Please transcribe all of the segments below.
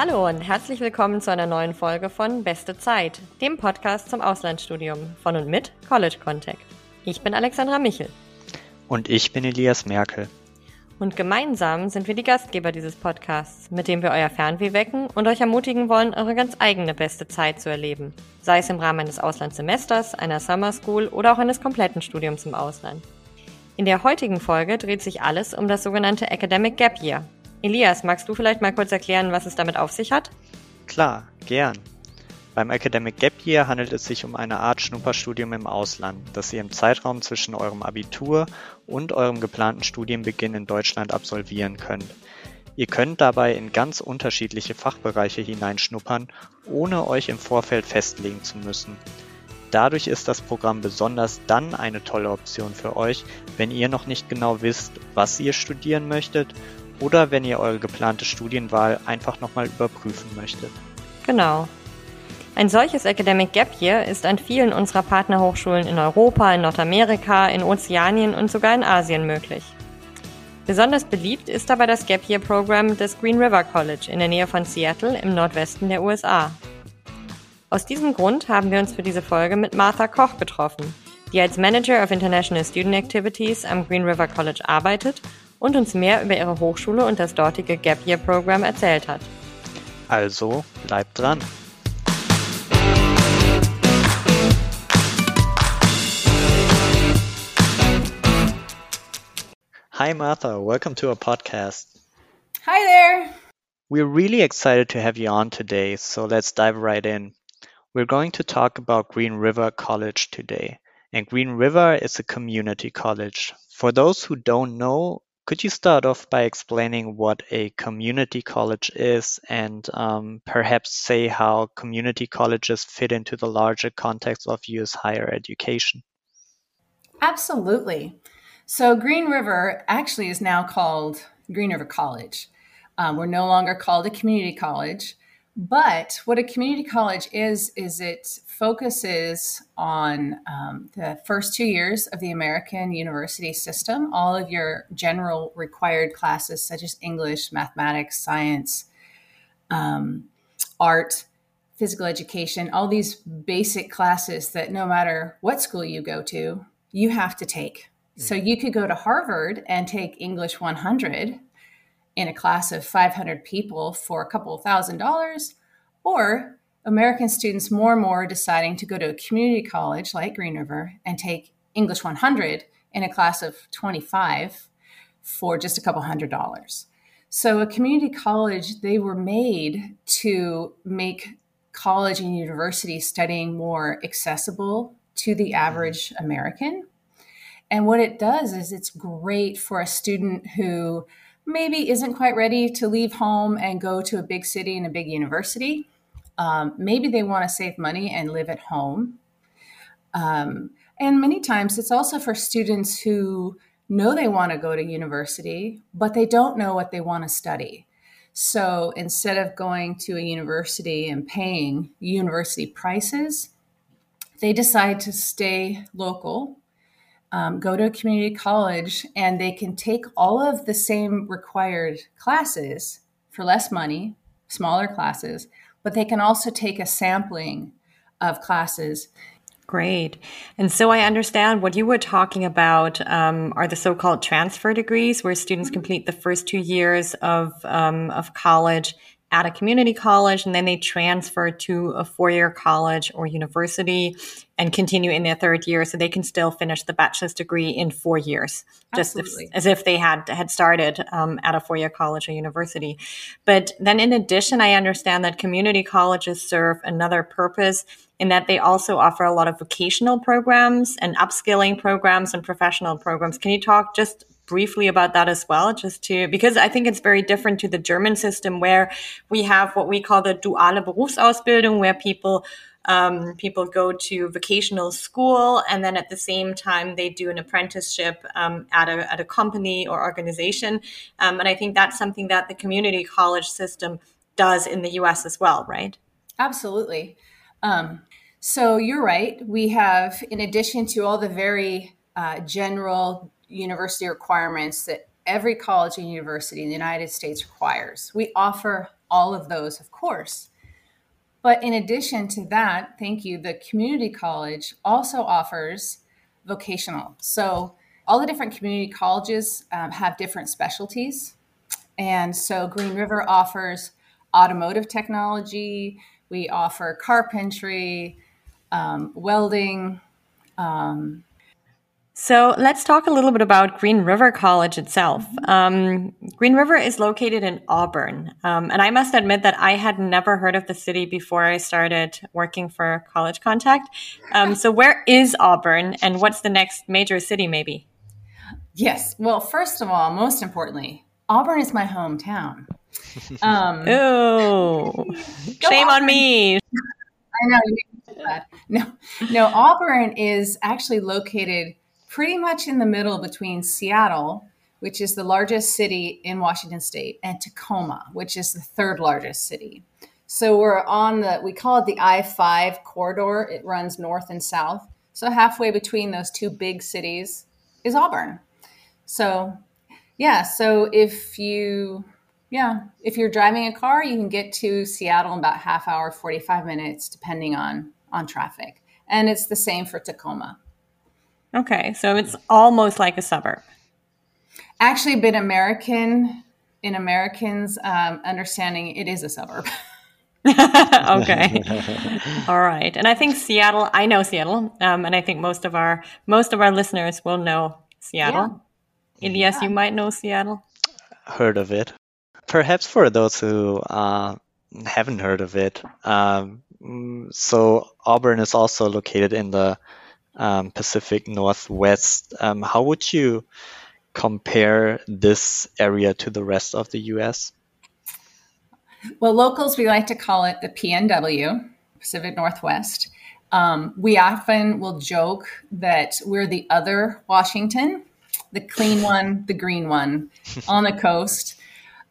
Hallo und herzlich willkommen zu einer neuen Folge von Beste Zeit, dem Podcast zum Auslandsstudium von und mit College Contact. Ich bin Alexandra Michel. Und ich bin Elias Merkel. Und gemeinsam sind wir die Gastgeber dieses Podcasts, mit dem wir euer Fernweh wecken und euch ermutigen wollen, eure ganz eigene beste Zeit zu erleben. Sei es im Rahmen eines Auslandssemesters, einer Summer School oder auch eines kompletten Studiums im Ausland. In der heutigen Folge dreht sich alles um das sogenannte Academic Gap Year. Elias, magst du vielleicht mal kurz erklären, was es damit auf sich hat? Klar, gern. Beim Academic Gap Year handelt es sich um eine Art Schnupperstudium im Ausland, das ihr im Zeitraum zwischen eurem Abitur und eurem geplanten Studienbeginn in Deutschland absolvieren könnt. Ihr könnt dabei in ganz unterschiedliche Fachbereiche hineinschnuppern, ohne euch im Vorfeld festlegen zu müssen. Dadurch ist das Programm besonders dann eine tolle Option für euch, wenn ihr noch nicht genau wisst, was ihr studieren möchtet oder wenn ihr eure geplante Studienwahl einfach nochmal überprüfen möchtet. Genau. Ein solches Academic Gap Year ist an vielen unserer Partnerhochschulen in Europa, in Nordamerika, in Ozeanien und sogar in Asien möglich. Besonders beliebt ist dabei das Gap Year Programm des Green River College in der Nähe von Seattle im Nordwesten der USA. Aus diesem Grund haben wir uns für diese Folge mit Martha Koch getroffen, die als Manager of International Student Activities am Green River College arbeitet und uns mehr über ihre Hochschule und das dortige Gap Year Programm erzählt hat. Also bleibt dran! Hi, Martha. Welcome to our podcast. Hi there. We're really excited to have you on today, so let's dive right in. We're going to talk about Green River College today. And Green River is a community college. For those who don't know, could you start off by explaining what a community college is and um, perhaps say how community colleges fit into the larger context of US higher education? Absolutely. So Green River actually is now called Green River College. Um, we're no longer called a community college. But what a community college is, is it focuses on um, the first two years of the American university system, all of your general required classes, such as English, mathematics, science, um, art, physical education, all these basic classes that no matter what school you go to, you have to take. So you could go to Harvard and take English 100 in a class of 500 people for a couple of thousand dollars, or American students more and more deciding to go to a community college like Green River and take English 100 in a class of 25 for just a couple hundred dollars. So, a community college, they were made to make college and university studying more accessible to the mm-hmm. average American. And what it does is it's great for a student who maybe isn't quite ready to leave home and go to a big city and a big university. Um, maybe they want to save money and live at home. Um, and many times it's also for students who know they want to go to university, but they don't know what they want to study. So instead of going to a university and paying university prices, they decide to stay local, um, go to a community college, and they can take all of the same required classes for less money, smaller classes, but they can also take a sampling of classes Great. And so I understand what you were talking about um, are the so-called transfer degrees, where students complete the first two years of um, of college at a community college, and then they transfer to a four-year college or university and continue in their third year, so they can still finish the bachelor's degree in four years, just if, as if they had had started um, at a four-year college or university. But then, in addition, I understand that community colleges serve another purpose in that they also offer a lot of vocational programs and upskilling programs and professional programs. Can you talk just briefly about that as well, just to because I think it's very different to the German system where we have what we call the duale Berufsausbildung, where people um, people go to vocational school and then at the same time they do an apprenticeship um, at a at a company or organization, um, and I think that's something that the community college system does in the U.S. as well, right? Absolutely. Um, so you're right. We have, in addition to all the very uh, general university requirements that every college and university in the United States requires, we offer all of those, of course. But in addition to that, thank you, the community college also offers vocational. So all the different community colleges um, have different specialties. And so Green River offers automotive technology, we offer carpentry, um, welding. Um, so let's talk a little bit about Green River College itself. Um, Green River is located in Auburn. Um, and I must admit that I had never heard of the city before I started working for College Contact. Um, so, where is Auburn and what's the next major city, maybe? Yes. Well, first of all, most importantly, Auburn is my hometown. Um, oh, shame Auburn. on me. I know. No, no. Auburn is actually located pretty much in the middle between Seattle, which is the largest city in Washington State, and Tacoma, which is the third largest city. So we're on the we call it the I five corridor. It runs north and south. So halfway between those two big cities is Auburn. So yeah, so if you yeah, if you're driving a car, you can get to Seattle in about half hour, 45 minutes, depending on on traffic. And it's the same for Tacoma. Okay, so it's almost like a suburb. Actually, been American in Americans' um, understanding, it is a suburb. okay, all right. And I think Seattle. I know Seattle, um, and I think most of our most of our listeners will know Seattle. Yeah. Elias, yeah. you might know Seattle. Heard of it? Perhaps for those who uh, haven't heard of it. Um, so Auburn is also located in the um, Pacific Northwest. Um, how would you compare this area to the rest of the U.S.? Well, locals, we like to call it the PNW, Pacific Northwest. Um, we often will joke that we're the other Washington, the clean one, the green one on the coast.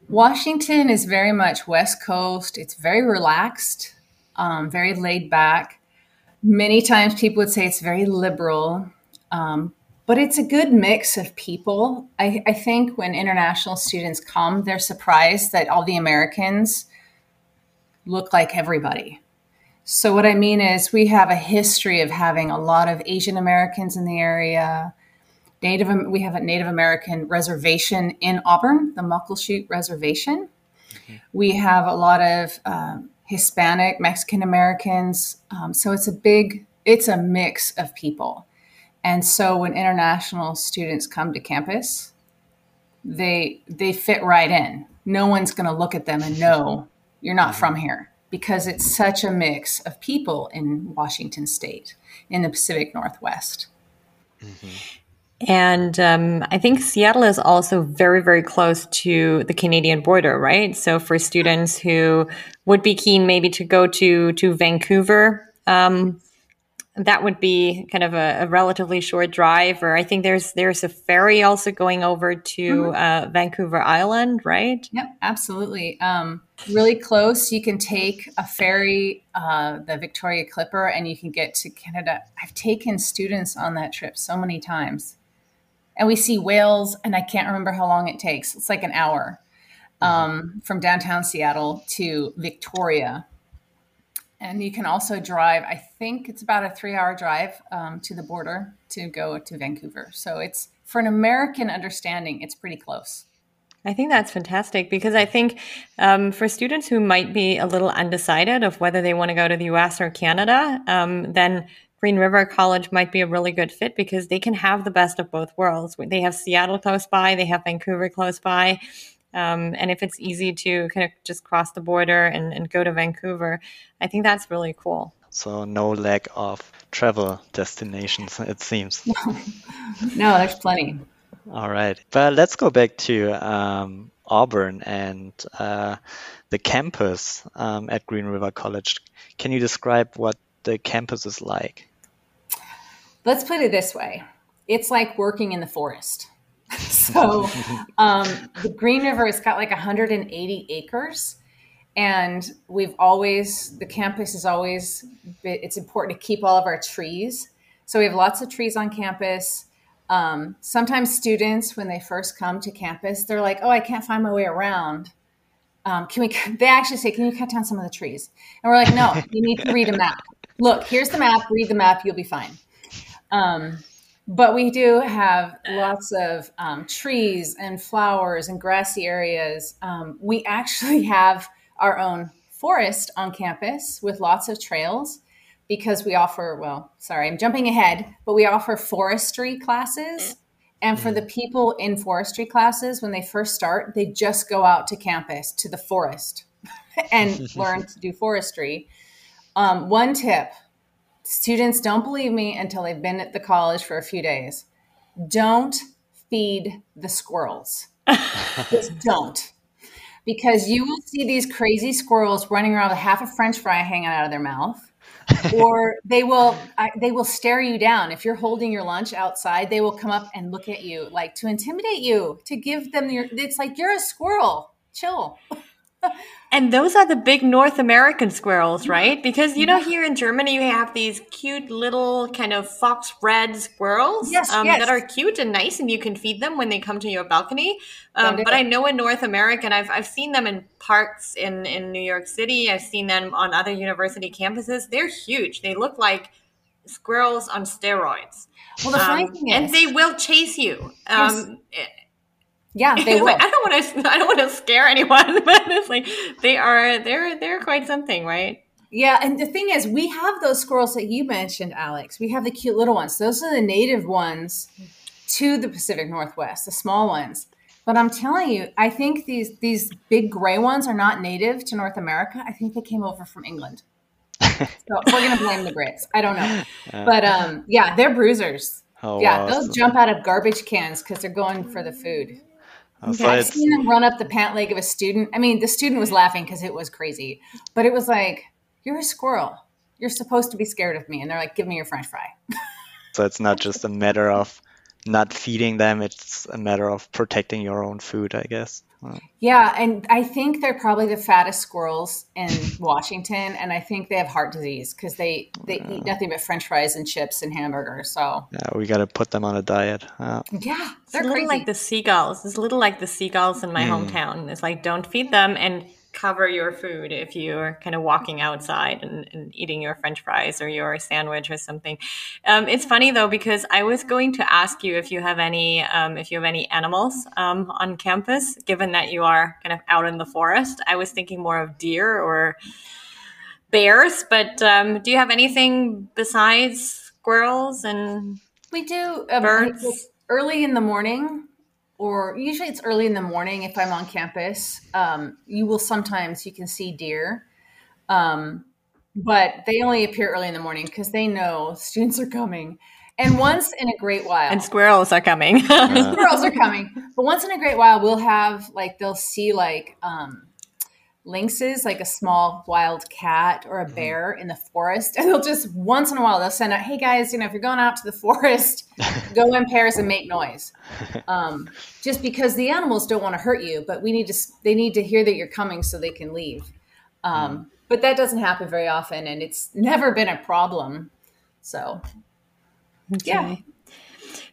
Washington is very much West Coast. It's very relaxed, um, very laid back. Many times people would say it's very liberal, um, but it's a good mix of people. I, I think when international students come, they're surprised that all the Americans look like everybody. So, what I mean is, we have a history of having a lot of Asian Americans in the area, Native, we have a Native American reservation in Auburn, the Muckleshoot Reservation. Mm-hmm. We have a lot of um, Hispanic, Mexican Americans. Um, so it's a big, it's a mix of people. And so when international students come to campus, they they fit right in. No one's going to look at them and know you're not from mm-hmm. here because it's such a mix of people in Washington State in the Pacific Northwest. Mm-hmm. And um, I think Seattle is also very, very close to the Canadian border, right? So for students who would be keen maybe to go to to Vancouver, um, that would be kind of a, a, relatively short drive. Or I think there's there's a ferry also going over to mm-hmm. uh, Vancouver Island, right? Yep, absolutely. Um, really close. You can take a ferry, uh, the Victoria Clipper, and you can get to Canada. I've taken students on that trip so many times and we see whales, and I can't remember how long it takes. It's like an hour um, from downtown Seattle to Victoria. And you can also drive, I think it's about a three hour drive um, to the border to go to Vancouver. So it's for an American understanding, it's pretty close. I think that's fantastic because I think um, for students who might be a little undecided of whether they want to go to the US or Canada, um, then Green River College might be a really good fit because they can have the best of both worlds. They have Seattle close by, they have Vancouver close by. Um, and if it's easy to kind of just cross the border and, and go to Vancouver, I think that's really cool. So, no lack of travel destinations, it seems. no, there's plenty. All right. But let's go back to um, Auburn and uh, the campus um, at Green River College. Can you describe what the campus is like? Let's put it this way it's like working in the forest. so um, the Green River has got like 180 acres. And we've always, the campus is always, it's important to keep all of our trees. So we have lots of trees on campus. Um, sometimes students, when they first come to campus, they're like, oh, I can't find my way around. um, can we, they actually say, can you cut down some of the trees? And we're like, no, you need to read a map. Look, here's the map, read the map, you'll be fine. Um, but we do have lots of um, trees and flowers and grassy areas. Um, we actually have our own forest on campus with lots of trails because we offer, well, sorry, I'm jumping ahead, but we offer forestry classes. And for the people in forestry classes, when they first start, they just go out to campus to the forest and learn to do forestry. Um, one tip students don't believe me until they've been at the college for a few days. Don't feed the squirrels. Just don't. Because you will see these crazy squirrels running around with half a french fry hanging out of their mouth. or they will they will stare you down if you're holding your lunch outside they will come up and look at you like to intimidate you to give them your it's like you're a squirrel chill and those are the big North American squirrels, right? Because you know, here in Germany, you have these cute little kind of fox red squirrels yes, um, yes. that are cute and nice, and you can feed them when they come to your balcony. Um, but I know in North America, and I've, I've seen them in parks in, in New York City, I've seen them on other university campuses. They're huge. They look like squirrels on steroids. Well, the funny um, thing is, and they will chase you. Yes. Yeah, they will. Like, I don't want to. I don't want to scare anyone, but it's like they are. They're they're quite something, right? Yeah, and the thing is, we have those squirrels that you mentioned, Alex. We have the cute little ones. Those are the native ones to the Pacific Northwest, the small ones. But I'm telling you, I think these these big gray ones are not native to North America. I think they came over from England. so we're gonna blame the Brits. I don't know, but um, yeah, they're bruisers. Oh, yeah, wow. they'll jump out of garbage cans because they're going for the food. Uh, okay. I've seen them run up the pant leg of a student. I mean, the student was laughing because it was crazy, but it was like, "You're a squirrel. You're supposed to be scared of me." And they're like, "Give me your French fry." so it's not just a matter of not feeding them; it's a matter of protecting your own food, I guess. Yeah, and I think they're probably the fattest squirrels in Washington, and I think they have heart disease because they they uh, eat nothing but French fries and chips and hamburgers. So yeah, we got to put them on a diet. Uh, yeah, they're a little crazy. like the seagulls. It's a little like the seagulls in my mm. hometown. It's like don't feed them and cover your food if you're kind of walking outside and, and eating your french fries or your sandwich or something. Um, it's funny though, because I was going to ask you if you have any, um, if you have any animals um, on campus, given that you are kind of out in the forest. I was thinking more of deer or bears, but um, do you have anything besides squirrels and we do um, birds? Early in the morning, or usually it's early in the morning if I'm on campus. Um, you will sometimes you can see deer, um, but they only appear early in the morning because they know students are coming. And once in a great while, and squirrels are coming. squirrels are coming, but once in a great while, we'll have like they'll see like um, lynxes, like a small wild cat or a mm-hmm. bear in the forest. And they'll just once in a while they'll send out, hey guys, you know, if you're going out to the forest, go in pairs and make noise. Um, just because the animals don't want to hurt you, but we need to they need to hear that you're coming so they can leave. Um, mm. But that doesn't happen very often, and it's never been a problem. So, okay. yeah.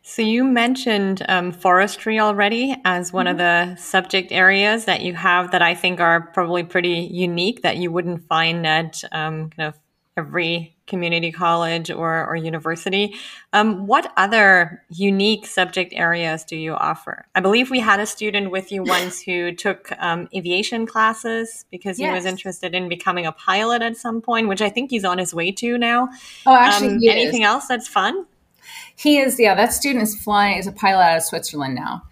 So you mentioned um, forestry already as one mm-hmm. of the subject areas that you have that I think are probably pretty unique that you wouldn't find at um, kind of every community college or, or university. Um, what other unique subject areas do you offer? I believe we had a student with you once who took um, aviation classes because yes. he was interested in becoming a pilot at some point, which I think he's on his way to now. Oh, actually, um, anything else that's fun? He is, yeah, that student is flying, is a pilot out of Switzerland now.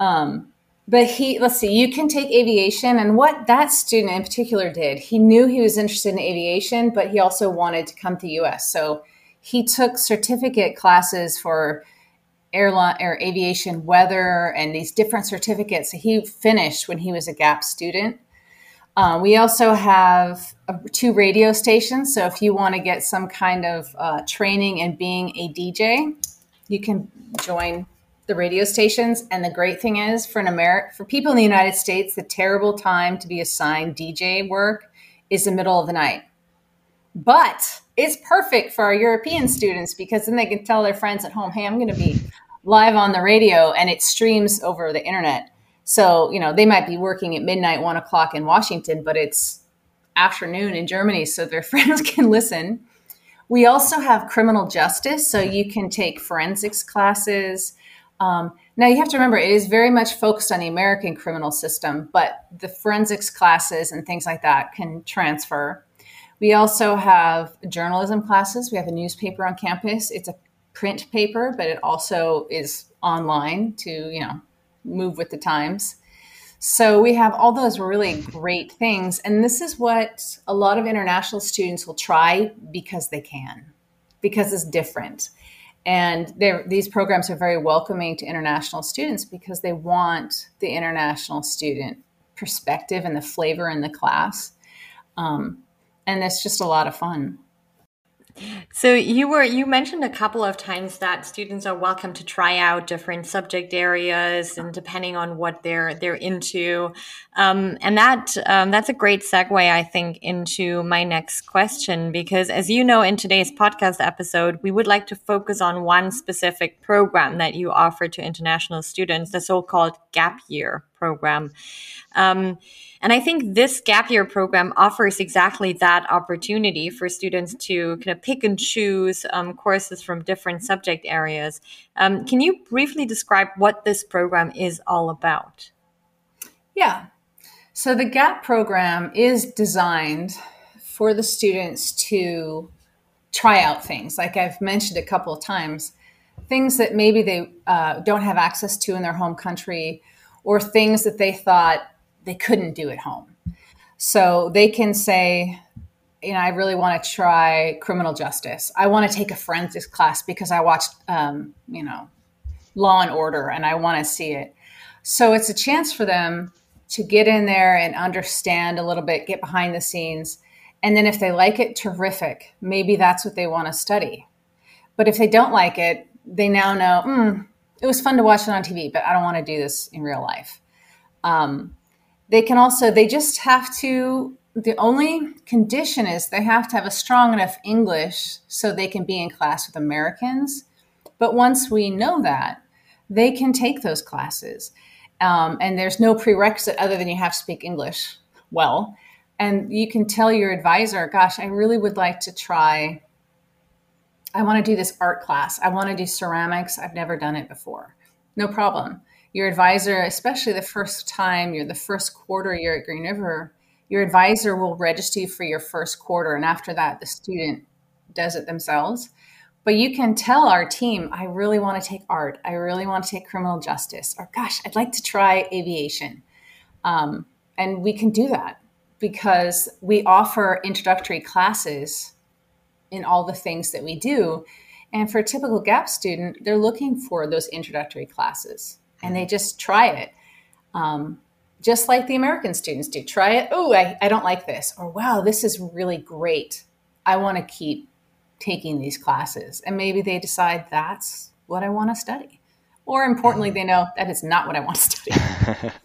Um, but he, let's see, you can take aviation. And what that student in particular did, he knew he was interested in aviation, but he also wanted to come to the US. So he took certificate classes for airline or aviation weather and these different certificates that he finished when he was a GAP student. Uh, we also have two radio stations. So if you want to get some kind of uh, training in being a DJ, you can join the radio stations. And the great thing is, for an Ameri- for people in the United States, the terrible time to be assigned DJ work is the middle of the night. But it's perfect for our European students because then they can tell their friends at home, "Hey, I'm going to be live on the radio," and it streams over the internet So, you know, they might be working at midnight, one o'clock in Washington, but it's afternoon in Germany, so their friends can listen. We also have criminal justice, so you can take forensics classes. Um, now, you have to remember, it is very much focused on the American criminal system, but the forensics classes and things like that can transfer. We also have journalism classes. We have a newspaper on campus. It's a print paper, but it also is online to, you know, move with the times. So we have all those really great things. And this is what a lot of international students will try because they can, because it's different. And these programs are very welcoming to international students because they want the international student perspective and the flavor in the class. Um, and it's just a lot of fun. So you were you mentioned a couple of times that students are welcome to try out different subject areas and depending on what they're they're into, um, and that um, that's a great segue I think into my next question because as you know in today's podcast episode we would like to focus on one specific program that you offer to international students, the so-called gap year program. Um, and I think this gap year program offers exactly that opportunity for students to kind of pick and choose um, courses from different subject areas. Um, can you briefly describe what this program is all about? Yeah. So the GAP program is designed for the students to try out things, like I've mentioned a couple of times, things that maybe they uh, don't have access to in their home country, or things that they thought they couldn't do at home. So they can say, you know, I really want to try criminal justice. I want to take a forensics class because I watched, um, you know, Law and Order and I want to see it. So it's a chance for them to get in there and understand a little bit, get behind the scenes. And then if they like it, terrific. Maybe that's what they want to study. But if they don't like it, they now know, mm, it was fun to watch it on TV, but I don't want to do this in real life. Um, they can also, they just have to, the only condition is they have to have a strong enough English so they can be in class with Americans. But once we know that, they can take those classes. Um, and there's no prerequisite other than you have to speak English well. And you can tell your advisor, gosh, I really would like to try, I want to do this art class. I want to do ceramics. I've never done it before. No problem your advisor, especially the first time you're the first quarter you're at Green River, your advisor will register you for your first quarter. And after that, the student does it themselves. But you can tell our team, I really want to take art. I really want to take criminal justice. Or, gosh, I'd like to try aviation. Um, and we can do that because we offer introductory classes in all the things that we do. And for a typical GAP student, they're looking for those introductory classes and they just try it. Um, just like the American students do. Try it. Oh, I, I don't like this. Or, wow, this is really great. I want to keep taking these classes. And maybe they decide that's what I want to study. Or importantly, mm-hmm. they know that is not what I want to study.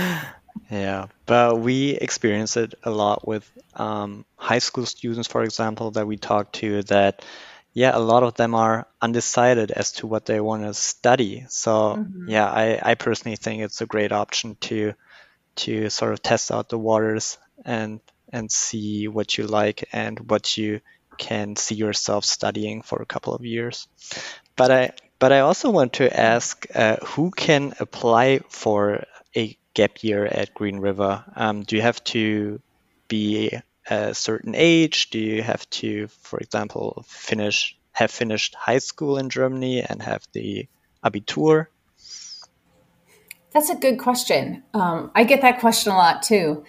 yeah, but we experience it a lot with um, high school students, for example, that we talk to that yeah, a lot of them are undecided as to what they want to study. So mm-hmm. yeah, I, I personally think it's a great option to to sort of test out the waters and and see what you like and what you can see yourself studying for a couple of years. But I but I also want to ask uh, who can apply for a gap year at Green River. Um, do you have to be a certain age? Do you have to, for example, finish have finished high school in Germany and have the Abitur? That's a good question. Um, I get that question a lot too.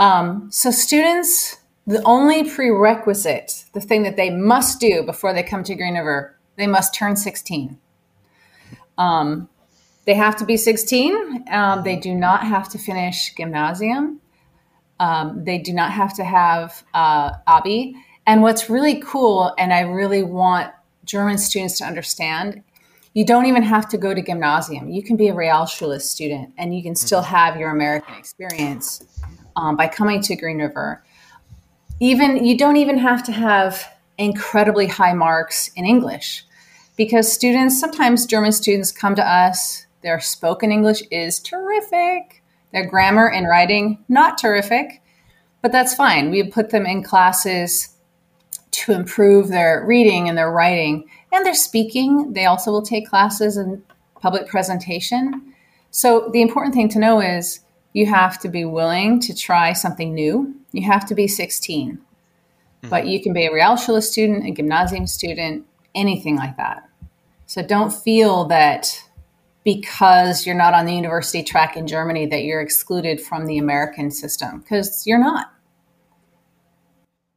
Um, so, students, the only prerequisite, the thing that they must do before they come to Green River, they must turn 16. Um, they have to be 16. Um, they do not have to finish gymnasium. Um, they do not have to have uh, Abi. And what's really cool, and I really want German students to understand, you don't even have to go to gymnasium. You can be a Realschule student and you can still mm-hmm. have your American experience um, by coming to Green River. Even you don't even have to have incredibly high marks in English because students sometimes German students come to us Their spoken English is terrific. Their grammar and writing, not terrific, but that's fine. We put them in classes to improve their reading and their writing and their speaking. They also will take classes in public presentation. So the important thing to know is you have to be willing to try something new. You have to be 16. Mm-hmm. But you can be a real Realschule student, a gymnasium student, anything like that. So don't feel that because you're not on the university track in Germany that you're excluded from the American system because you're not.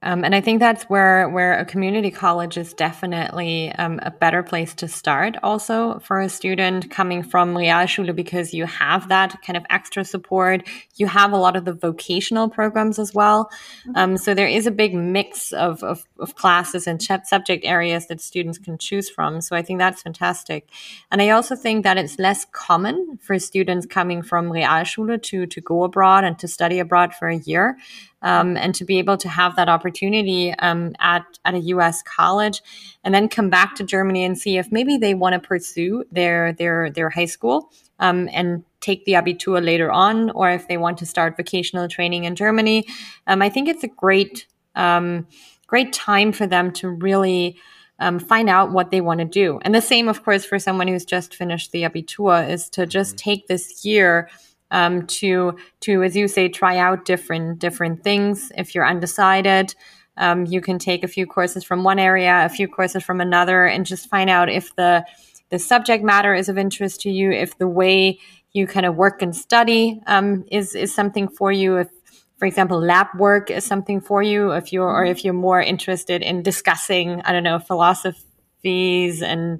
Um, and I think that's where where a community college is definitely um, a better place to start. Also for a student coming from Realschule, because you have that kind of extra support. You have a lot of the vocational programs as well. Mm-hmm. Um, so there is a big mix of, of, of classes and subject areas that students can choose from. So I think that's fantastic. And I also think that it's less common for students coming from Realschule to to go abroad and to study abroad for a year um, and to be able to have that opportunity um, at at a U.S. college, and then come back to Germany and see if maybe they want to pursue their their their high school um, and take the Abitur later on, or if they want to start vocational training in Germany. Um, I think it's a great um, great time for them to really. Um, find out what they want to do. And the same, of course, for someone who's just finished the Abitur is to just mm-hmm. take this year um, to to as you say try out different different things. If you're undecided um, you can take a few courses from one area a few courses from another and just find out if the the subject matter is of interest to you if the way you kind of work and study um, is is something for you if for example lab work is something for you if you're or if you're more interested in discussing i don't know philosophies and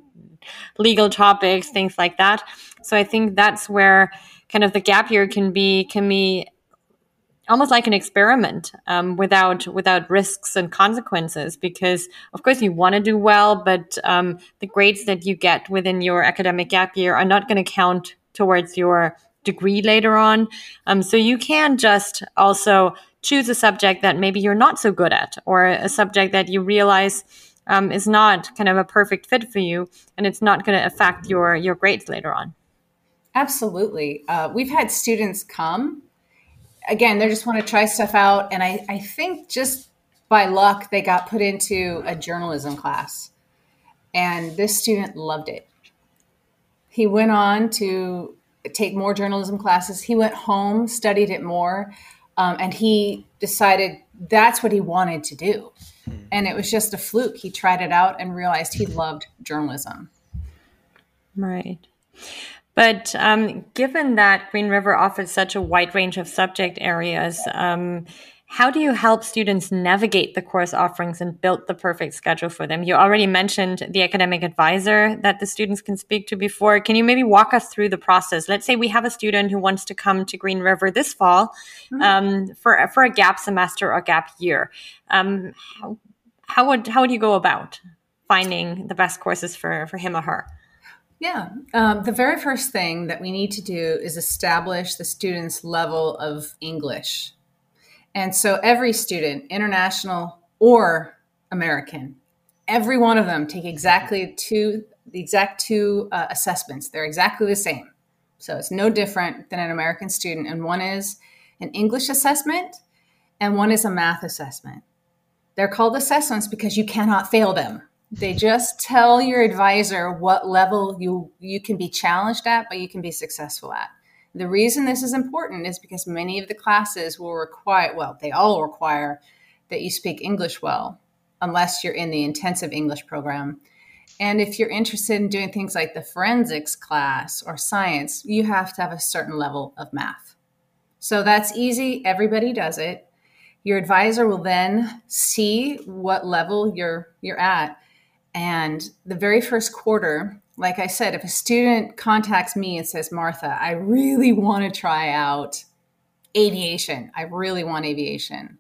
legal topics things like that. So i think that's where kind of the gap year can be can be almost like an experiment um, without without risks and consequences because of course you want to do well but um, the grades that you get within your academic gap year are not going to count towards your degree later on. Um, so you can just also choose a subject that maybe you're not so good at or a subject that you realize um, is not kind of a perfect fit for you and it's not going to affect your your grades later on Absolutely. Uh, we've had students come. Again, they just want to try stuff out. And I, I think just by luck, they got put into a journalism class. And this student loved it. He went on to take more journalism classes. He went home, studied it more, um, and he decided that's what he wanted to do. And it was just a fluke. He tried it out and realized he loved journalism. Right. But um, given that Green River offers such a wide range of subject areas, um, how do you help students navigate the course offerings and build the perfect schedule for them? You already mentioned the academic advisor that the students can speak to before. Can you maybe walk us through the process? Let's say we have a student who wants to come to Green River this fall mm-hmm. um, for for a gap semester or gap year. Um, how, how would how would you go about finding the best courses for for him or her? Yeah. Um, the very first thing that we need to do is establish the student's level of English. And so every student, international or American, every one of them take exactly two, the exact two uh, assessments. They're exactly the same. So it's no different than an American student. And one is an English assessment and one is a math assessment. They're called assessments because you cannot fail them. They just tell your advisor what level you you can be challenged at, but you can be successful at. The reason this is important is because many of the classes will require, well, they all require that you speak English well, unless you're in the intensive English program. And if you're interested in doing things like the forensics class or science, you have to have a certain level of math. So that's easy, everybody does it. Your advisor will then see what level you're you're at and the very first quarter, like I said, if a student contacts me and says, Martha, I really want to try out aviation, I really want aviation,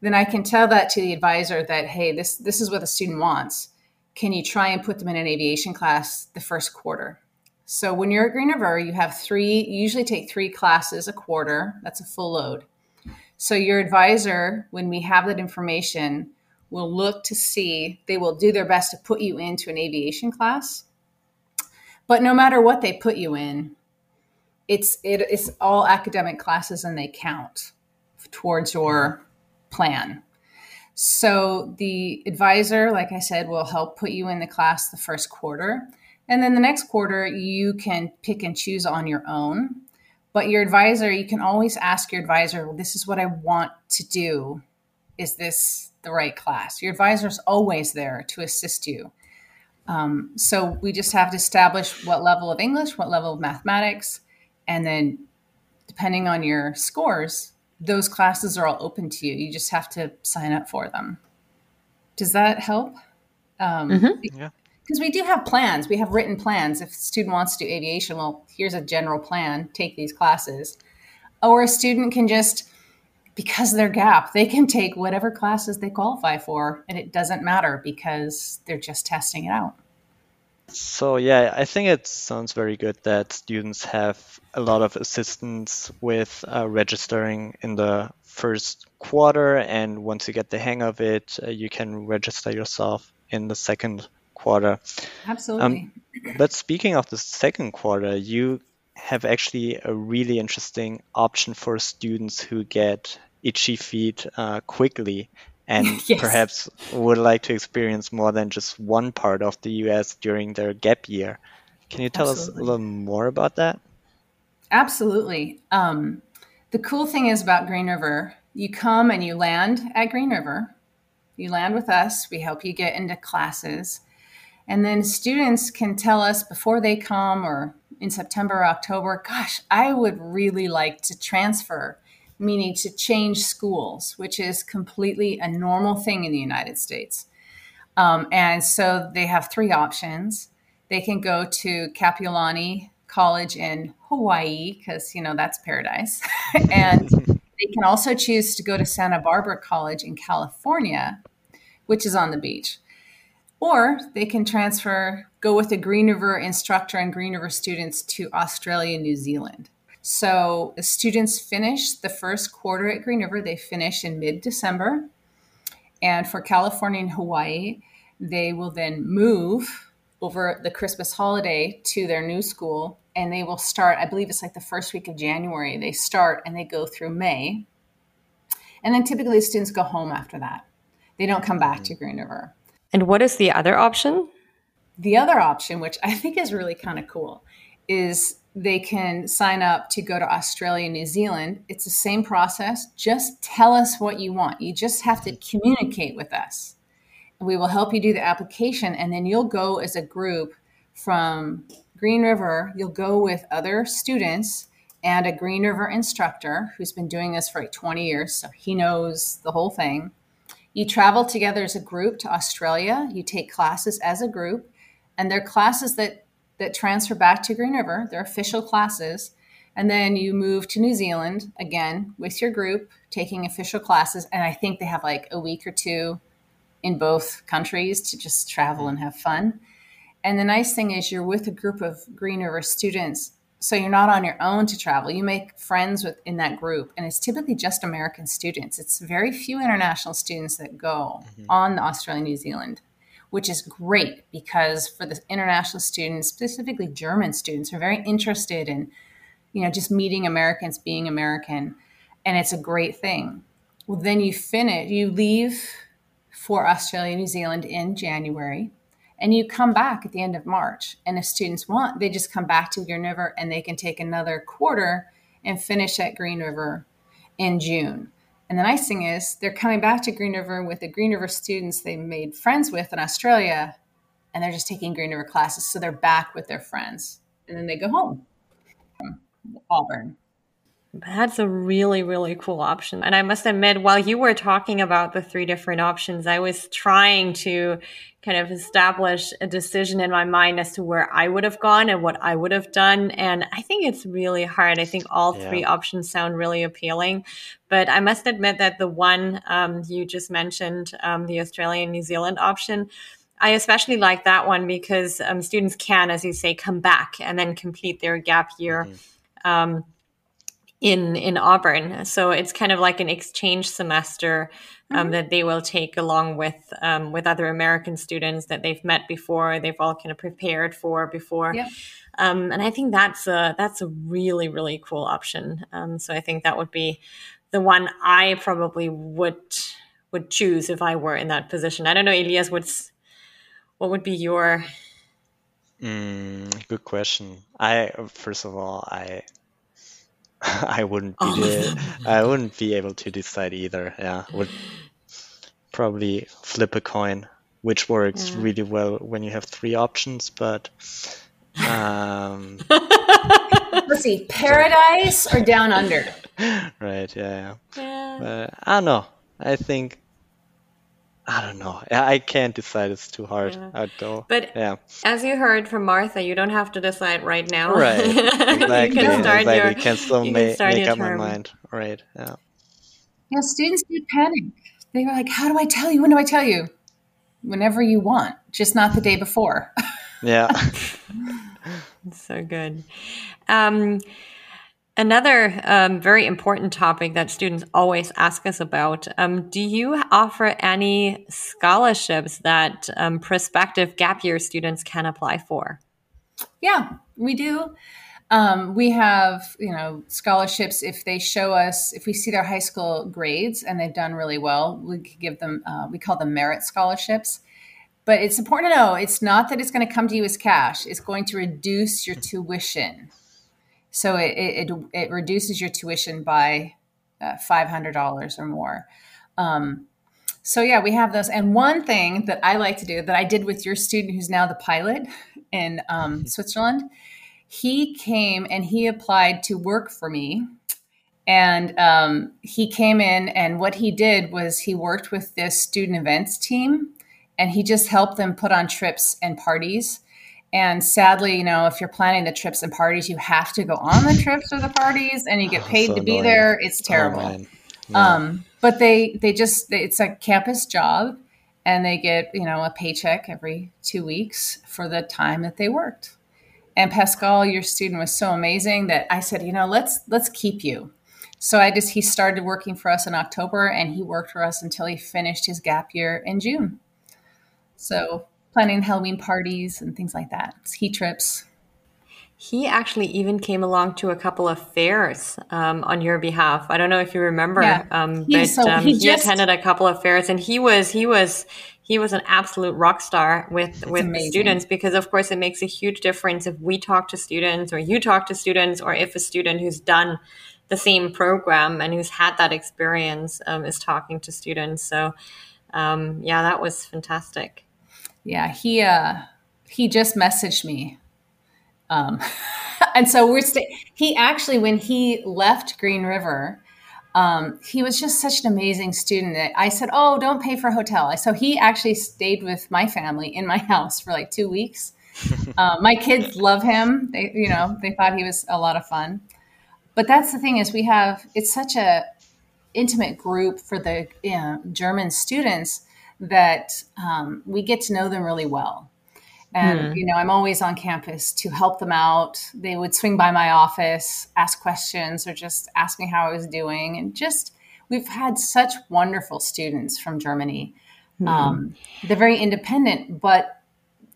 then I can tell that to the advisor that, hey, this, this is what the student wants. Can you try and put them in an aviation class the first quarter? So when you're at Green River, you have three, you usually take three classes a quarter. That's a full load. So your advisor, when we have that information, will look to see, they will do their best to put you into an aviation class. But no matter what they put you in, it's it, it's all academic classes and they count towards your plan. So the advisor, like I said, will help put you in the class the first quarter. And then the next quarter, you can pick and choose on your own. But your advisor, you can always ask your advisor, this is what I want to do. Is this the right class? Your advisor is always there to assist you. Um, so we just have to establish what level of English, what level of mathematics, and then depending on your scores, those classes are all open to you. You just have to sign up for them. Does that help? Um, mm-hmm. Yeah. Because we do have plans. We have written plans. If a student wants to do aviation, well, here's a general plan. Take these classes. Or a student can just, because they're gap, they can take whatever classes they qualify for, and it doesn't matter because they're just testing it out. So yeah, I think it sounds very good that students have a lot of assistance with uh, registering in the first quarter, and once you get the hang of it, uh, you can register yourself in the second quarter. Absolutely. Um, but speaking of the second quarter, you have actually a really interesting option for students who get itchy feet uh, quickly and yes. perhaps would like to experience more than just one part of the US during their gap year. Can you tell Absolutely. us a little more about that? Absolutely. Um, the cool thing is about Green River, you come and you land at Green River. You land with us. We help you get into classes. And then students can tell us before they come or in September or October, gosh, I would really like to transfer meaning to change schools, which is completely a normal thing in the United States. Um, and so they have three options. They can go to Kapiolani College in Hawaii, because, you know, that's paradise. and they can also choose to go to Santa Barbara College in California, which is on the beach. Or they can transfer, go with a Green River instructor and Green River students to Australia, New Zealand. So the students finish the first quarter at Green River. They finish in mid December. And for California and Hawaii, they will then move over the Christmas holiday to their new school. And they will start, I believe it's like the first week of January. They start and they go through May. And then typically students go home after that. They don't come back to mm-hmm. Green River. And what is the other option? The other option, which I think is really kind of cool, is they can sign up to go to Australia, New Zealand. It's the same process. Just tell us what you want. You just have to communicate with us. We will help you do the application, and then you'll go as a group from Green River. You'll go with other students and a Green River instructor who's been doing this for like 20 years, so he knows the whole thing. You travel together as a group to Australia. You take classes as a group, and they're classes that that transfer back to Green River, They're official classes. And then you move to New Zealand again with your group, taking official classes. And I think they have like a week or two in both countries to just travel and have fun. And the nice thing is, you're with a group of Green River students. So you're not on your own to travel. You make friends with in that group, and it's typically just American students. It's very few international students that go mm-hmm. on the Australia New Zealand which is great because for the international students, specifically German students, are very interested in, you know, just meeting Americans, being American, and it's a great thing. Well, then you finish, you leave for Australia, New Zealand in January, and you come back at the end of March. And if students want, they just come back to Green River and they can take another quarter and finish at Green River in June. And the nice thing is, they're coming back to Green River with the Green River students they made friends with in Australia, and they're just taking Green River classes. So they're back with their friends, and then they go home Auburn. That's a really, really cool option. And I must admit, while you were talking about the three different options, I was trying to kind of establish a decision in my mind as to where I would have gone and what I would have done. And I think it's really hard. I think all yeah. three options sound really appealing. But I must admit that the one um, you just mentioned, um, the Australian New Zealand option, I especially like that one because um, students can, as you say, come back and then complete their gap year. Mm-hmm. Um, in in Auburn. So it's kind of like an exchange semester um, mm-hmm. that they will take along with um, with other American students that they've met before, they've all kind of prepared for before. Yeah. Um, and I think that's a that's a really really cool option. Um, so I think that would be the one I probably would would choose if I were in that position. I don't know, Elias, what's what would be your Mm, good question. I first of all, I I wouldn't be the, I wouldn't be able to decide either. Yeah, would probably flip a coin, which works yeah. really well when you have three options. But um, let's see, paradise or down under. Right. Yeah. Yeah. yeah. But I don't know. I think I don't know. I can't decide. It's too hard. Yeah. I'd go. But yeah. as you heard from Martha, you don't have to decide right now. Right. Exactly. you can start exactly. your. Can still you can make up term. my mind. Right. Yeah. Yeah. Students do panic. They were like, "How do I tell you? When do I tell you? Whenever you want, just not the day before." yeah. so good. Um, Another um, very important topic that students always ask us about um, do you offer any scholarships that um, prospective gap year students can apply for? Yeah, we do. Um, we have, you know, scholarships if they show us, if we see their high school grades and they've done really well, we give them, uh, we call them merit scholarships. But it's important to know it's not that it's going to come to you as cash, it's going to reduce your tuition. So it, it, it reduces your tuition by uh, $500 or more. Um, so yeah, we have those. And one thing that I like to do that I did with your student who's now the pilot in um, mm-hmm. Switzerland, he came and he applied to work for me. And um, he came in, and what he did was he worked with this student events team and he just helped them put on trips and parties. And sadly, you know, if you're planning the trips and parties, you have to go on the trips or the parties, and you get oh, paid so to be there. It's oh, terrible. Oh, um, but they they just it's a campus job, and they get you know a paycheck every two weeks for the time that they worked. And Pascal, your student, was so amazing that I said, you know, let's let's keep you. So I just he started working for us in October, and he worked for us until he finished his gap year in June. So planning Halloween parties and things like that, ski trips. He actually even came along to a couple of fairs um, on your behalf. I don't know if you remember, yeah. um, but so um, he, he just, attended a couple of fairs, and he was he was he was an absolute rock star with with amazing. students because, of course, it makes a huge difference if we talk to students or you talk to students, or if a student who's done the same program and who's had that experience um, is talking to students. So, um, yeah, that was fantastic yeah, he uh he just messaged me. Um and so we're sta- he actually when he left Green River, um, he was just such an amazing student that I said, "Oh, don't pay for a hotel." So he actually stayed with my family in my house for like two weeks. um, my kids love him. They, you know, they thought he was a lot of fun. But that's the thing is, we have it's such a intimate group for the you know, German students that um, we get to know them really well. And, mm. you know, I'm always on campus to help them out. They would swing by my office, ask questions, or just ask me how I was doing. And just, we've had such wonderful students from Germany. Mm. Um, they're very independent, but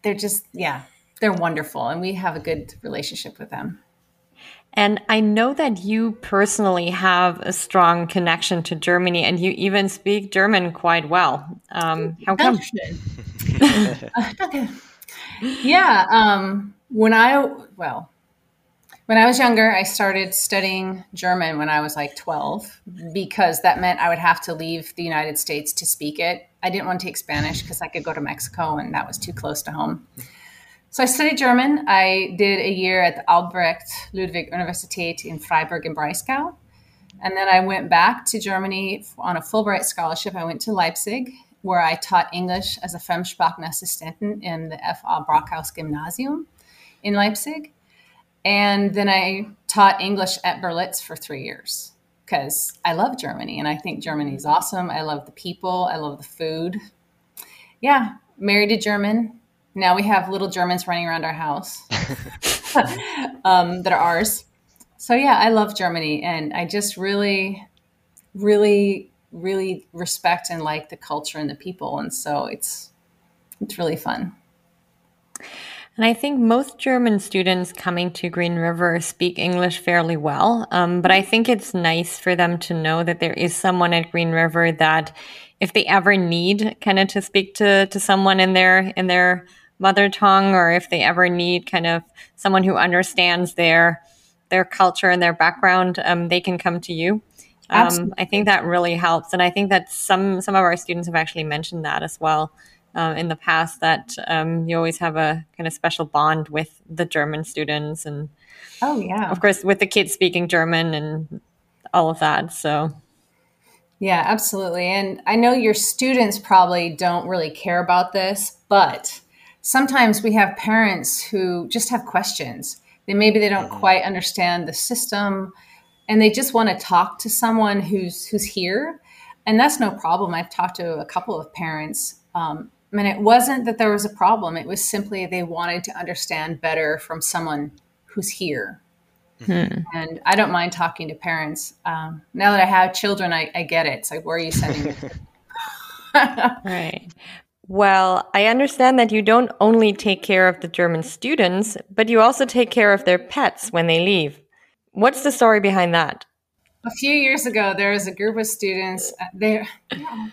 they're just, yeah, they're wonderful. And we have a good relationship with them. And I know that you personally have a strong connection to Germany and you even speak German quite well. Um, how come? okay. Yeah. Um, when I, well, when I was younger, I started studying German when I was like 12 because that meant I would have to leave the United States to speak it. I didn't want to take Spanish because I could go to Mexico and that was too close to home. So I studied German. I did a year at the Albrecht Ludwig Universität in Freiburg in Breisgau. And then I went back to Germany on a Fulbright scholarship. I went to Leipzig, where I taught English as a Fremdsprachenassistentin in the F.A. Brockhaus Gymnasium in Leipzig. And then I taught English at Berlitz for three years because I love Germany and I think Germany is awesome. I love the people, I love the food. Yeah, married a German, now we have little Germans running around our house um, that are ours. so yeah, I love Germany, and I just really, really, really respect and like the culture and the people, and so it's it's really fun. And I think most German students coming to Green River speak English fairly well. Um, but I think it's nice for them to know that there is someone at Green River that if they ever need kind of to speak to, to someone in their, in their mother tongue, or if they ever need kind of someone who understands their, their culture and their background, um, they can come to you. Um, I think that really helps. And I think that some, some of our students have actually mentioned that as well uh, in the past that um, you always have a kind of special bond with the German students and oh yeah of course with the kids speaking German and all of that so yeah absolutely and I know your students probably don't really care about this but sometimes we have parents who just have questions they maybe they don't mm-hmm. quite understand the system and they just want to talk to someone who's who's here and that's no problem i've talked to a couple of parents um, mean, it wasn't that there was a problem. It was simply they wanted to understand better from someone who's here. Hmm. And I don't mind talking to parents. Um, now that I have children, I, I get it. It's like, where are you sending right. Well, I understand that you don't only take care of the German students, but you also take care of their pets when they leave. What's the story behind that? a few years ago there was a group of students uh, they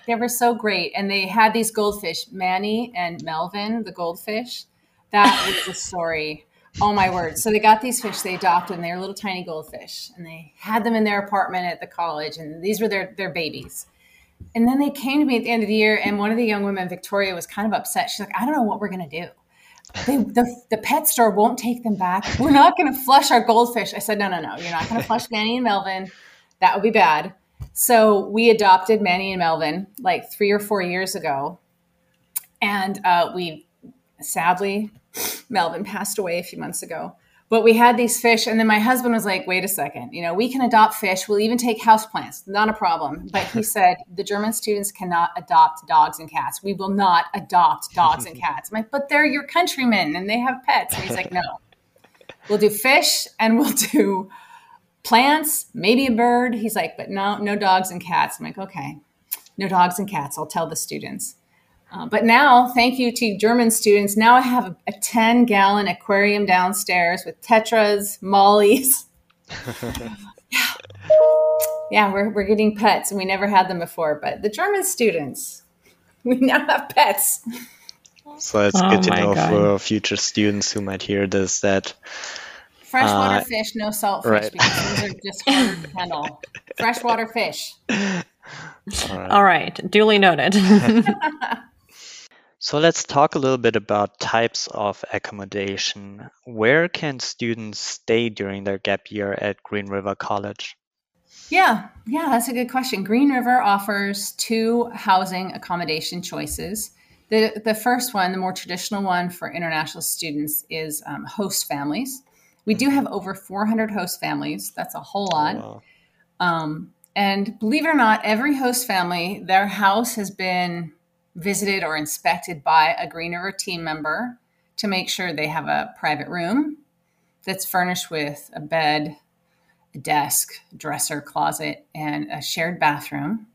they were so great and they had these goldfish manny and melvin the goldfish that was the story oh my word so they got these fish they adopted and they were little tiny goldfish and they had them in their apartment at the college and these were their their babies and then they came to me at the end of the year and one of the young women victoria was kind of upset she's like i don't know what we're going to do they, the, the pet store won't take them back. We're not going to flush our goldfish. I said, no, no, no. You're not going to flush Manny and Melvin. That would be bad. So we adopted Manny and Melvin like three or four years ago. And uh, we sadly, Melvin passed away a few months ago. But we had these fish, and then my husband was like, wait a second, you know, we can adopt fish. We'll even take houseplants, not a problem. But he said, the German students cannot adopt dogs and cats. We will not adopt dogs and cats. I'm like, but they're your countrymen and they have pets. And he's like, no, we'll do fish and we'll do plants, maybe a bird. He's like, but no, no dogs and cats. I'm like, okay, no dogs and cats. I'll tell the students. Uh, but now, thank you to German students, now I have a, a 10 gallon aquarium downstairs with tetras, mollies. yeah. yeah, we're, we're getting pets and we never had them before. But the German students, we now have pets. So it's oh good to know God. for future students who might hear this that Freshwater uh, fish, no salt fish, right. because those are just harder to handle. Freshwater fish. All right. All right. Duly noted. So let's talk a little bit about types of accommodation. Where can students stay during their gap year at Green River College? Yeah, yeah, that's a good question. Green River offers two housing accommodation choices. The, the first one, the more traditional one for international students, is um, host families. We do have over 400 host families. That's a whole oh, lot. Oh, wow. um, and believe it or not, every host family, their house has been visited or inspected by a Green River team member to make sure they have a private room that's furnished with a bed, a desk, dresser, closet, and a shared bathroom.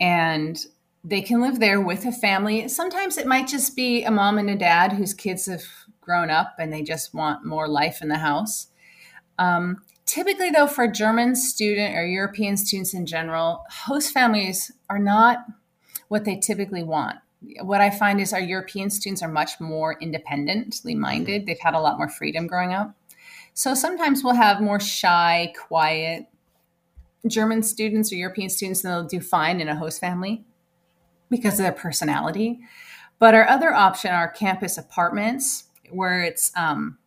And they can live there with a family. Sometimes it might just be a mom and a dad whose kids have grown up and they just want more life in the house. Um, typically, though, for German student or European students in general, host families are not what they typically want. What I find is our European students are much more independently minded. They've had a lot more freedom growing up. So sometimes we'll have more shy, quiet German students or European students, and they'll do fine in a host family because of their personality. But our other option are campus apartments where it's um,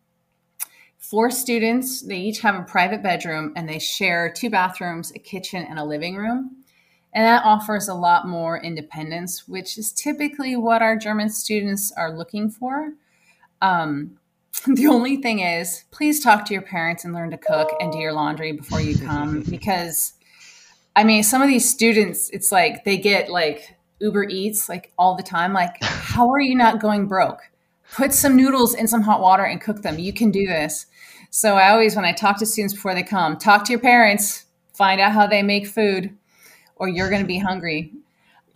four students. They each have a private bedroom and they share two bathrooms, a kitchen, and a living room. And that offers a lot more independence, which is typically what our German students are looking for. Um, the only thing is, please talk to your parents and learn to cook and do your laundry before you come because I mean, some of these students, it's like they get like Uber Eats like all the time. Like, how are you not going broke? put some noodles in some hot water and cook them. You can do this. So I always, when I talk to students before they come, talk to your parents, find out how they make food, or you're going to be hungry.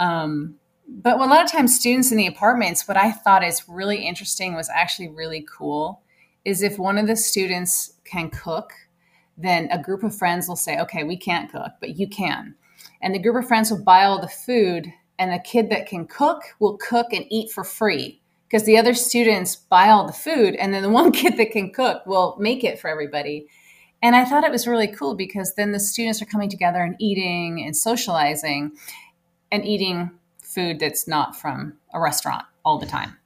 Um, but a lot of times, students in the apartments, what I thought is really interesting was actually really cool is if one of the students can cook, then a group of friends will say, okay, we can't cook, but you can. And the group of friends will buy all the food, and the kid that can cook will cook and eat for free because the other students buy all the food, and then the one kid that can cook will make it for everybody. And I thought it was really cool because then the students are coming together and eating and socializing and eating food that's not from a restaurant all the time.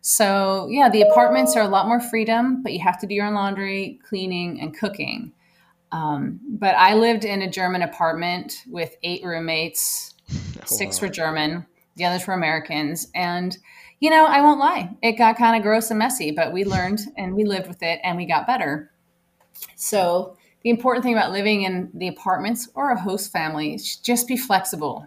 So, yeah, the apartments are a lot more freedom, but you have to do your own laundry, cleaning, and cooking. Um, but I lived in a German apartment with eight roommates. Oh, Six wow. were German, the others were Americans. And, you know, I won't lie, it got kind of gross and messy, but we learned and we lived with it and we got better. So, the important thing about living in the apartments or a host family is just be flexible.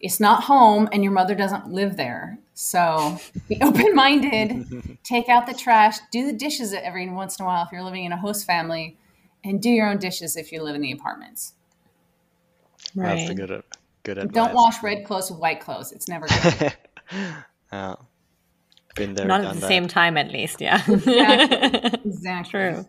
It's not home and your mother doesn't live there. So be open minded, take out the trash, do the dishes every once in a while if you're living in a host family, and do your own dishes if you live in the apartments. Right. That's a good, good advice. Don't wash red clothes with white clothes. It's never good. yeah. Been there, Not at the that. same time, at least. Yeah. Exactly. exactly. True.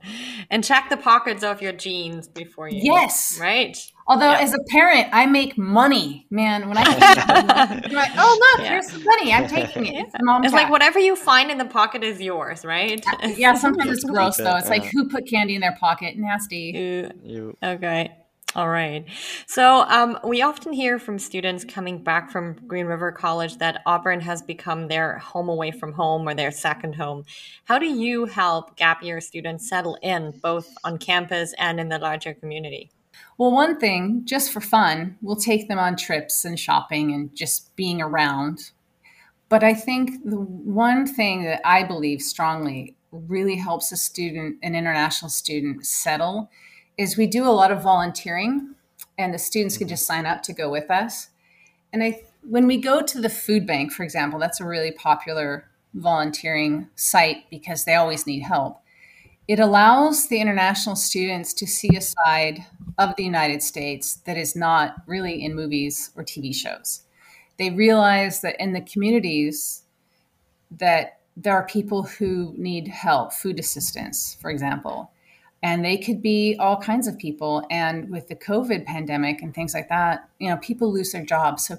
And check the pockets of your jeans before you. Yes. Right. Although, yeah. as a parent, I make money, man. When I am like, oh look, yeah. here's some money. I'm taking it. It's, it's like whatever you find in the pocket is yours, right? Yeah. Sometimes it's gross though. It's like who put candy in their pocket? Nasty. You. you. Okay. All right. So um, we often hear from students coming back from Green River College that Auburn has become their home away from home or their second home. How do you help gap year students settle in both on campus and in the larger community? Well, one thing, just for fun, we'll take them on trips and shopping and just being around. But I think the one thing that I believe strongly really helps a student, an international student, settle is we do a lot of volunteering and the students can just sign up to go with us. And I when we go to the food bank, for example, that's a really popular volunteering site because they always need help. It allows the international students to see a side of the United States that is not really in movies or TV shows. They realize that in the communities that there are people who need help, food assistance, for example and they could be all kinds of people. And with the covid pandemic and things like that you know people lose their jobs. So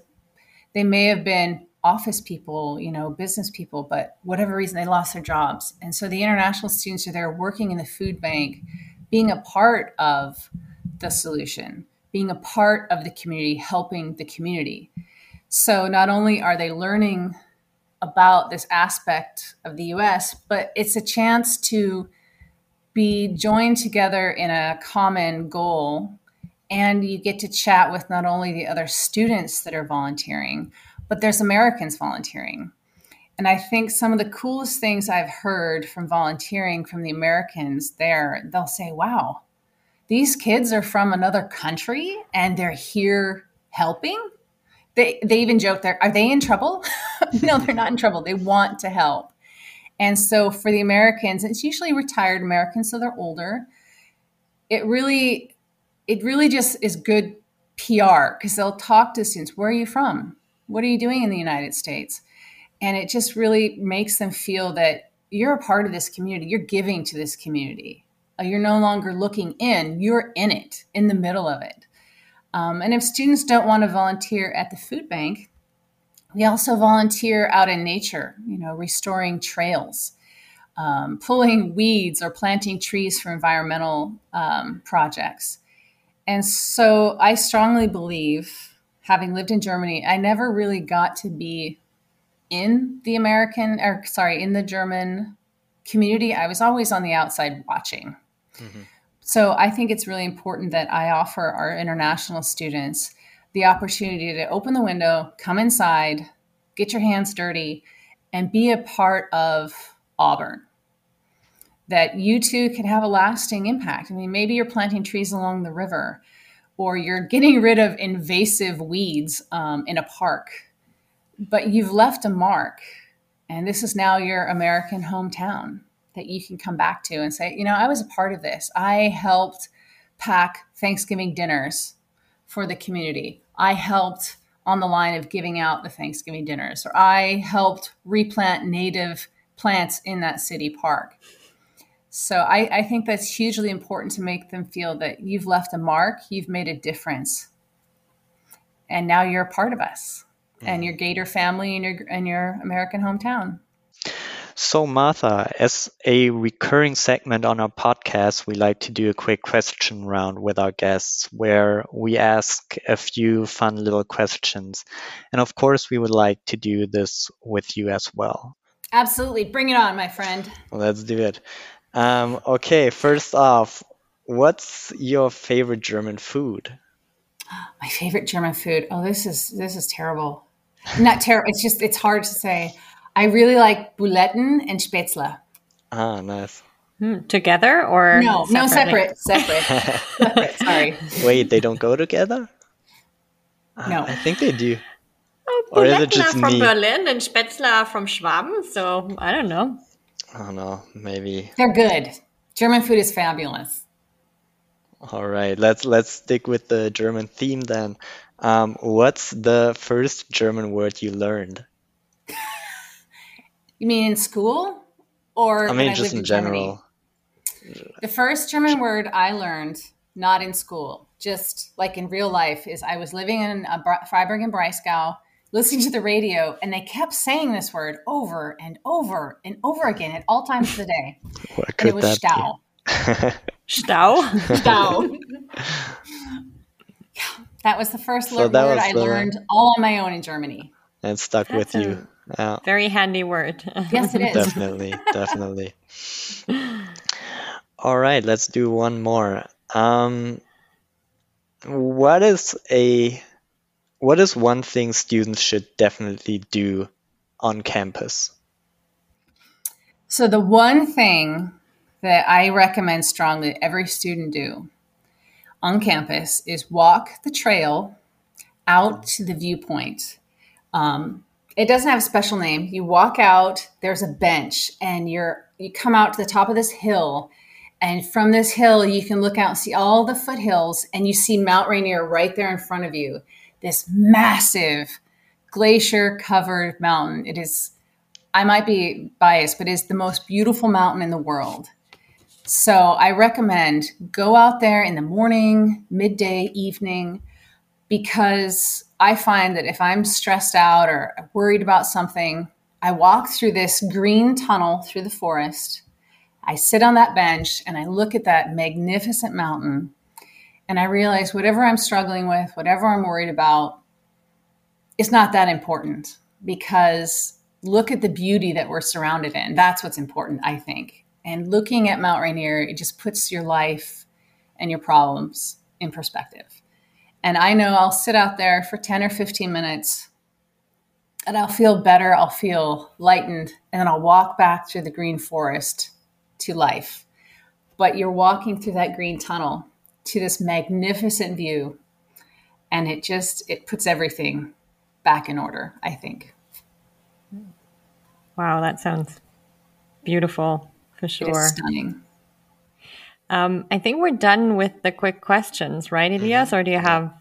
they may have been office people you know business people but whatever reason they lost their jobs. And so the international students are there working in the food bank being a part of the solution being a part of the community helping the community. So not only are they learning about this aspect of the us but it's a chance to be joined together in a common goal and you get to chat with not only the other students that are volunteering but there's americans volunteering. And i think some of the coolest things i've heard from volunteering from the americans there they'll say wow these kids are from another country and they're here helping? They, they even joke there are they in trouble? No they're not in trouble. They want to help and so for the Americans, it's usually retired Americans, so they're older. It really, it really just is good PR because they'll talk to students. Where are you from? What are you doing in the United States? And it just really makes them feel that you're a part of this community. You're giving to this community. Uh, you're no longer looking in. You're in it, in the middle of it. Um, and if students don't want to volunteer at the food bank, we also volunteer out in nature, you know, restoring trails, um, pulling weeds, or planting trees for environmental um, projects. And so I strongly believe, having lived in Germany, I never really got to be in the American, or sorry, in the German community. I was always on the outside watching. Mm-hmm. So I think it's really important that I offer our international students the opportunity to open the window, come inside, get your hands dirty, and be a part of Auburn. That you too can have a lasting impact. I mean, maybe you're planting trees along the river, or you're getting rid of invasive weeds um, in a park, but you've left a mark, and this is now your American hometown. that you can come back to and say, you know, I was a part of this. I helped pack Thanksgiving dinners for the community. I helped on the line of giving out the Thanksgiving dinners, or I helped replant native plants in that city park. So I, I, think that's hugely important to make them feel that you've left a mark, you've made a difference, and now you're a part of us mm. and your Gator family and your and your American hometown. So, Martha, as a recurring segment on our podcast, we like to do a quick question round with our guests where we ask a few fun little questions. And of course, we would like to do this with you as well. Absolutely. Bring it on, my friend. Let's do it. Um, okay, first off, what's your favorite German food? My favorite German food. Oh, this is this is terrible. Not terrible. It's just it's hard to say. I really like Buletten and Spätzle. Ah, nice. Hmm, together or no? Separately? No, separate. Separate. separate. Sorry. Wait, they don't go together? No, I think they do. Oh, or is it just from me? Berlin and Spätzle from Schwaben, so I don't know. I don't know. Maybe they're good. German food is fabulous. All right, let's let's stick with the German theme then. Um, what's the first German word you learned? You mean in school, or I mean just in, in general? The first German word I learned, not in school, just like in real life, is I was living in a Freiburg and Breisgau, listening to the radio, and they kept saying this word over and over and over again at all times of the day. What could and it was that Stau. Stau. Stau. that was the first so word I the... learned all on my own in Germany. And stuck That's with you. Yeah. Very handy word. yes, it is. Definitely, definitely. All right, let's do one more. Um, what is a what is one thing students should definitely do on campus? So the one thing that I recommend strongly every student do on campus is walk the trail out to the viewpoint. Um, it doesn't have a special name. You walk out, there's a bench, and you're you come out to the top of this hill. And from this hill, you can look out and see all the foothills, and you see Mount Rainier right there in front of you. This massive glacier covered mountain. It is, I might be biased, but it is the most beautiful mountain in the world. So I recommend go out there in the morning, midday, evening, because I find that if I'm stressed out or worried about something, I walk through this green tunnel through the forest. I sit on that bench and I look at that magnificent mountain and I realize whatever I'm struggling with, whatever I'm worried about, it's not that important because look at the beauty that we're surrounded in. That's what's important, I think. And looking at Mount Rainier, it just puts your life and your problems in perspective. And I know I'll sit out there for 10 or 15 minutes and I'll feel better. I'll feel lightened. And then I'll walk back through the green forest to life. But you're walking through that green tunnel to this magnificent view. And it just, it puts everything back in order, I think. Wow, that sounds beautiful for sure. stunning. Um, I think we're done with the quick questions, right, Elias? Mm-hmm. Or do you have?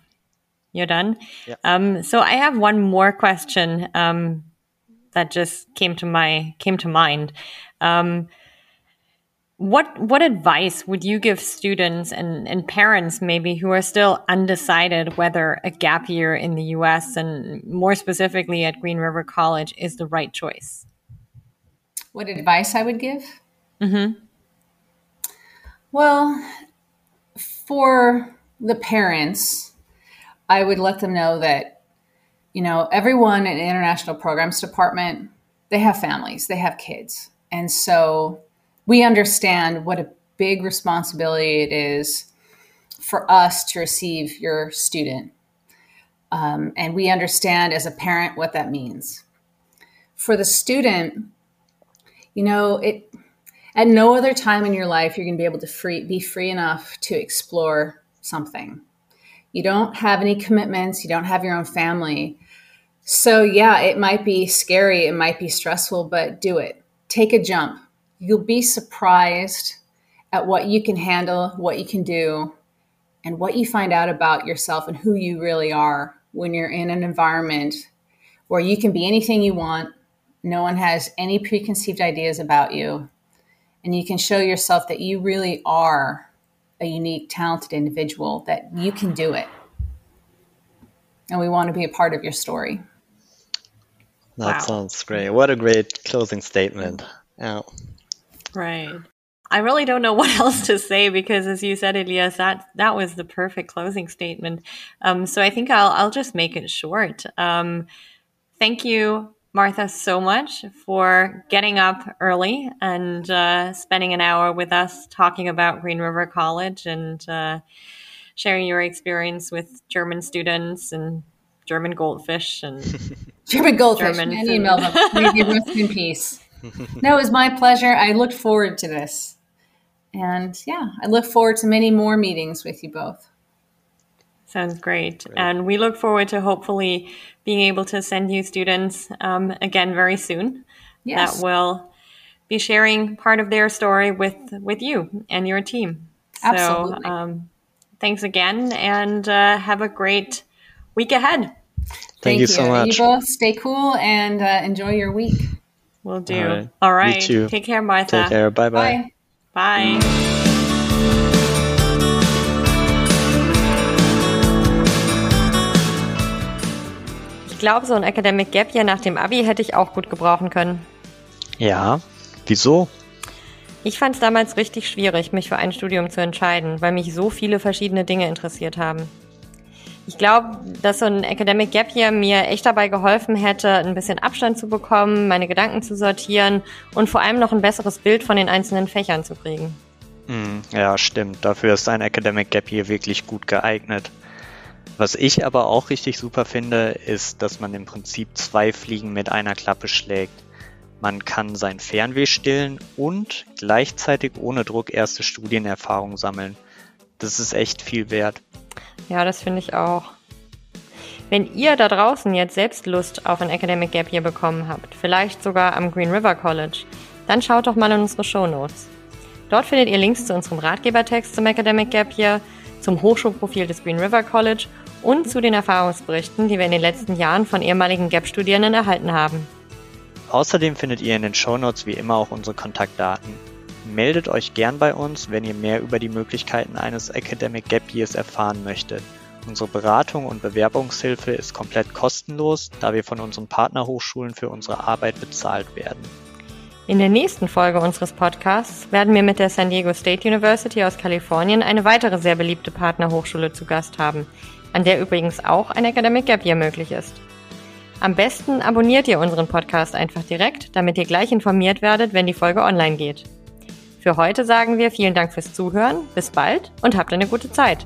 You're done. Yeah. Um, so I have one more question um, that just came to my came to mind. Um, what what advice would you give students and, and parents maybe who are still undecided whether a gap year in the U.S. and more specifically at Green River College is the right choice? What advice I would give? Mm-hmm. Well, for the parents, I would let them know that, you know, everyone in the international programs department, they have families, they have kids. And so we understand what a big responsibility it is for us to receive your student. Um, and we understand as a parent what that means. For the student, you know, it at no other time in your life you're going to be able to free, be free enough to explore something. You don't have any commitments, you don't have your own family. So, yeah, it might be scary, it might be stressful, but do it. Take a jump. you'll be surprised at what you can handle, what you can do, and what you find out about yourself and who you really are when you're in an environment where you can be anything you want. No one has any preconceived ideas about you. And you can show yourself that you really are a unique, talented individual, that you can do it. And we want to be a part of your story. That wow. sounds great. What a great closing statement. Yeah. Right. I really don't know what else to say because, as you said, Elias, that that was the perfect closing statement. Um, so I think I'll I'll just make it short. Um, thank you, Martha, so much for getting up early and uh, spending an hour with us talking about Green River College and uh, sharing your experience with German students and German goldfish and German goldfish. German and email them. May they rest in peace. No, it was my pleasure. I looked forward to this. And yeah, I look forward to many more meetings with you both. Sounds great. great. And we look forward to hopefully being able to send you students um, again very soon yes. that will be sharing part of their story with, with you and your team. Absolutely. So um, thanks again and uh, have a great week ahead. Thank, Thank you, so much. You both stay cool and uh, enjoy your week. We'll do. All right. All right. Take care, Martha. Take care. Bye-bye. Bye. Bye. Ich glaube, so ein Academic Gap Year nach dem Abi hätte ich auch gut gebrauchen können. Ja, wieso? Ich fand es damals richtig schwierig, mich für ein Studium zu entscheiden, weil mich so viele verschiedene Dinge interessiert haben. Ich glaube, dass so ein Academic Gap Year mir echt dabei geholfen hätte, ein bisschen Abstand zu bekommen, meine Gedanken zu sortieren und vor allem noch ein besseres Bild von den einzelnen Fächern zu kriegen. Hm, ja, stimmt. Dafür ist ein Academic Gap hier wirklich gut geeignet. Was ich aber auch richtig super finde, ist, dass man im Prinzip zwei Fliegen mit einer Klappe schlägt. Man kann sein Fernweh stillen und gleichzeitig ohne Druck erste Studienerfahrung sammeln. Das ist echt viel wert. Ja, das finde ich auch. Wenn ihr da draußen jetzt selbst Lust auf ein Academic Gap Year bekommen habt, vielleicht sogar am Green River College, dann schaut doch mal in unsere Show Notes. Dort findet ihr Links zu unserem Ratgebertext zum Academic Gap Year, zum Hochschulprofil des Green River College und zu den Erfahrungsberichten, die wir in den letzten Jahren von ehemaligen Gap-Studierenden erhalten haben. Außerdem findet ihr in den Shownotes wie immer auch unsere Kontaktdaten. Meldet euch gern bei uns, wenn ihr mehr über die Möglichkeiten eines Academic Gap Years erfahren möchtet. Unsere Beratung und Bewerbungshilfe ist komplett kostenlos, da wir von unseren Partnerhochschulen für unsere Arbeit bezahlt werden. In der nächsten Folge unseres Podcasts werden wir mit der San Diego State University aus Kalifornien eine weitere sehr beliebte Partnerhochschule zu Gast haben, an der übrigens auch ein Academic Gap Year möglich ist. Am besten abonniert ihr unseren Podcast einfach direkt, damit ihr gleich informiert werdet, wenn die Folge online geht. Für heute sagen wir vielen Dank fürs Zuhören, bis bald und habt eine gute Zeit.